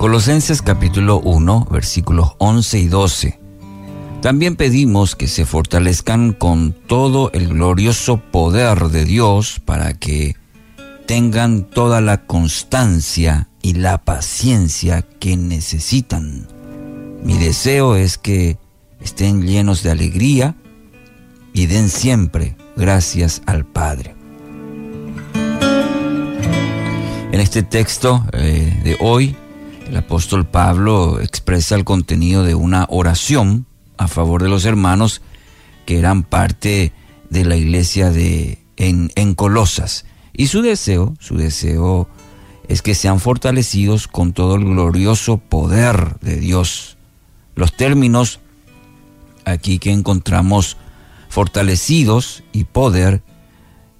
Colosenses capítulo 1, versículos 11 y 12. También pedimos que se fortalezcan con todo el glorioso poder de Dios para que tengan toda la constancia y la paciencia que necesitan. Mi deseo es que estén llenos de alegría y den siempre gracias al Padre. En este texto eh, de hoy, el apóstol Pablo expresa el contenido de una oración a favor de los hermanos que eran parte de la iglesia de, en, Colosas. Y su deseo, su deseo es que sean fortalecidos con todo el glorioso poder de Dios. Los términos aquí que encontramos fortalecidos y poder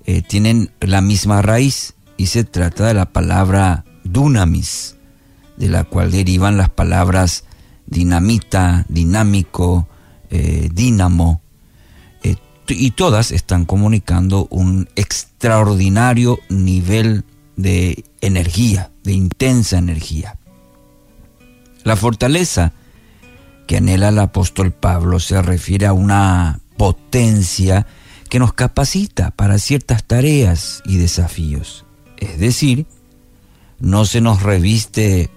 eh, tienen la misma raíz y se trata de la palabra dunamis de la cual derivan las palabras dinamita, dinámico, eh, dínamo, eh, y todas están comunicando un extraordinario nivel de energía, de intensa energía. La fortaleza que anhela el apóstol Pablo se refiere a una potencia que nos capacita para ciertas tareas y desafíos. Es decir, no se nos reviste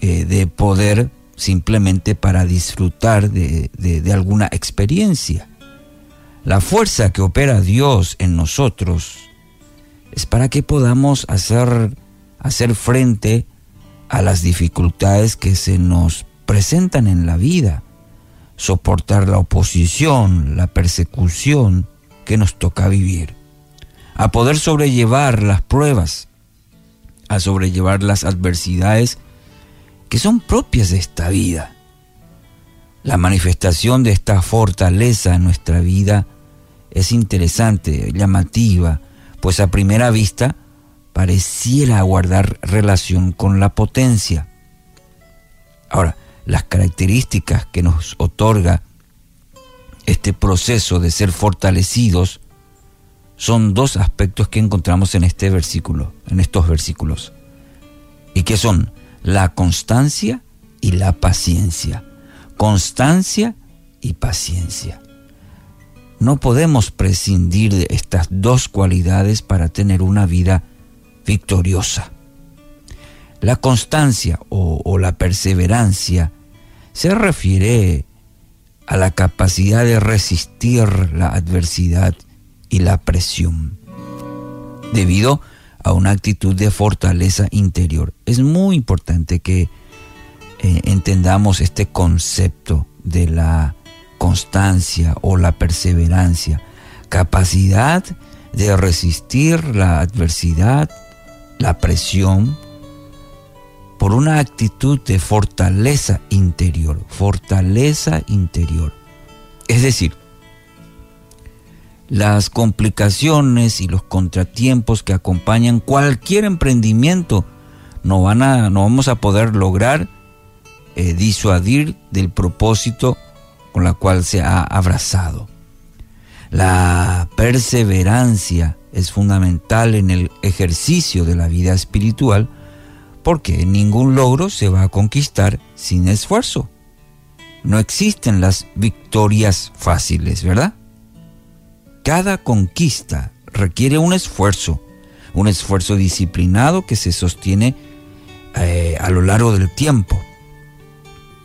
eh, de poder simplemente para disfrutar de, alguna experiencia. La fuerza que opera Dios en nosotros es para que podamos hacer, hacer frente a las dificultades que se nos presentan en la vida, soportar la oposición, la persecución que nos toca vivir, a poder sobrellevar las pruebas, a sobrellevar las adversidades que son propias de esta vida. La manifestación de esta fortaleza en nuestra vida es interesante, llamativa, pues a primera vista pareciera guardar relación con la potencia. Ahora, las características que nos otorga este proceso de ser fortalecidos son dos aspectos que encontramos en este versículo, en estos versículos, y que son la constancia y la paciencia. Constancia y paciencia. No podemos prescindir de estas dos cualidades para tener una vida victoriosa. La constancia o, la perseverancia se refiere a la capacidad de resistir la adversidad y la presión. Debido a una actitud de fortaleza interior. Es muy importante que eh, entendamos este concepto de la constancia o la perseverancia, capacidad de resistir la adversidad, la presión, por una actitud de fortaleza interior, fortaleza interior. Es decir, las complicaciones y los contratiempos que acompañan cualquier emprendimiento no, van a, no vamos a poder lograr eh, disuadir del propósito con la cual se ha abrazado. La perseverancia es fundamental en el ejercicio de la vida espiritual porque ningún logro se va a conquistar sin esfuerzo. No existen las victorias fáciles, ¿verdad? Cada conquista requiere un esfuerzo, un esfuerzo disciplinado que se sostiene eh, a lo largo del tiempo.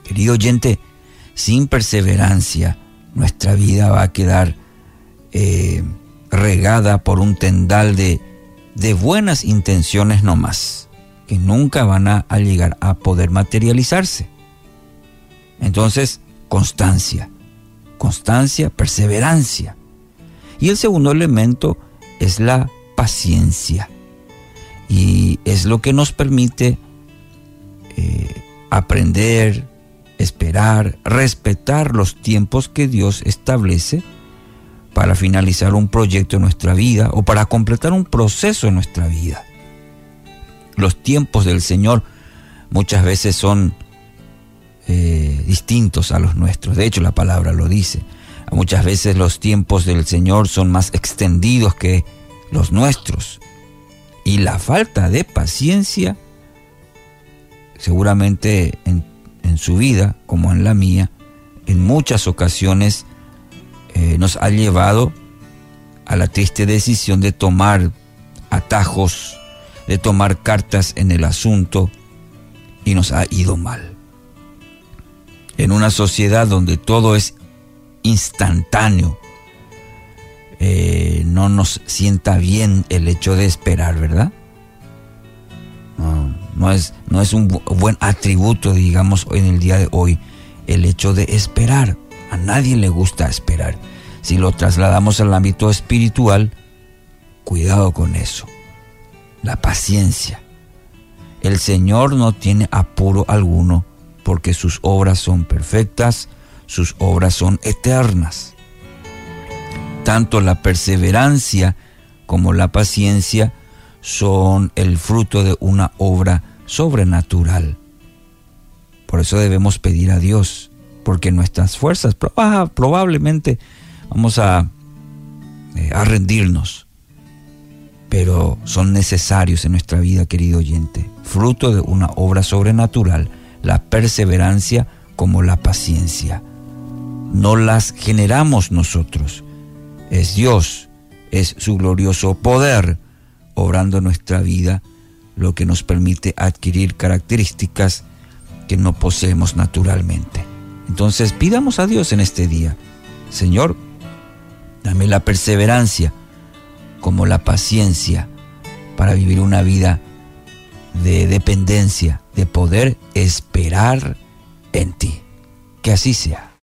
Querido oyente, sin perseverancia nuestra vida va a quedar eh, regada por un tendal de, buenas intenciones nomás, que nunca van a llegar a poder materializarse. Entonces, constancia, constancia, perseverancia. Y el segundo elemento es la paciencia. Y es lo que nos permite eh, aprender, esperar, respetar los tiempos que Dios establece para finalizar un proyecto en nuestra vida o para completar un proceso en nuestra vida. Los tiempos del Señor muchas veces son eh, distintos a los nuestros. De hecho, la palabra lo dice. Muchas veces los tiempos del Señor son más extendidos que los nuestros. Y la falta de paciencia seguramente en, su vida, como en la mía, en muchas ocasiones eh, nos ha llevado a la triste decisión de tomar atajos, de tomar cartas en el asunto y nos ha ido mal. En una sociedad donde todo es instantáneo, eh, no nos sienta bien el hecho de esperar, ¿verdad? No, es, no es un buen atributo, digamos, en el día de hoy, el hecho de esperar. A nadie le gusta esperar. Si lo trasladamos al ámbito espiritual, cuidado con eso. La paciencia. El Señor no tiene apuro alguno porque sus obras son perfectas, sus obras son eternas. Tanto la perseverancia como la paciencia son el fruto de una obra sobrenatural. Por eso debemos pedir a Dios, porque nuestras fuerzas probablemente vamos a, eh, a rendirnos, pero son necesarios en nuestra vida, querido oyente, fruto de una obra sobrenatural, la perseverancia como la paciencia. No las generamos nosotros, es Dios, es su glorioso poder obrando nuestra vida, lo que nos permite adquirir características que no poseemos naturalmente. Entonces pidamos a Dios en este día, Señor, dame la perseverancia como la paciencia para vivir una vida de dependencia, de poder esperar en ti. Que así sea.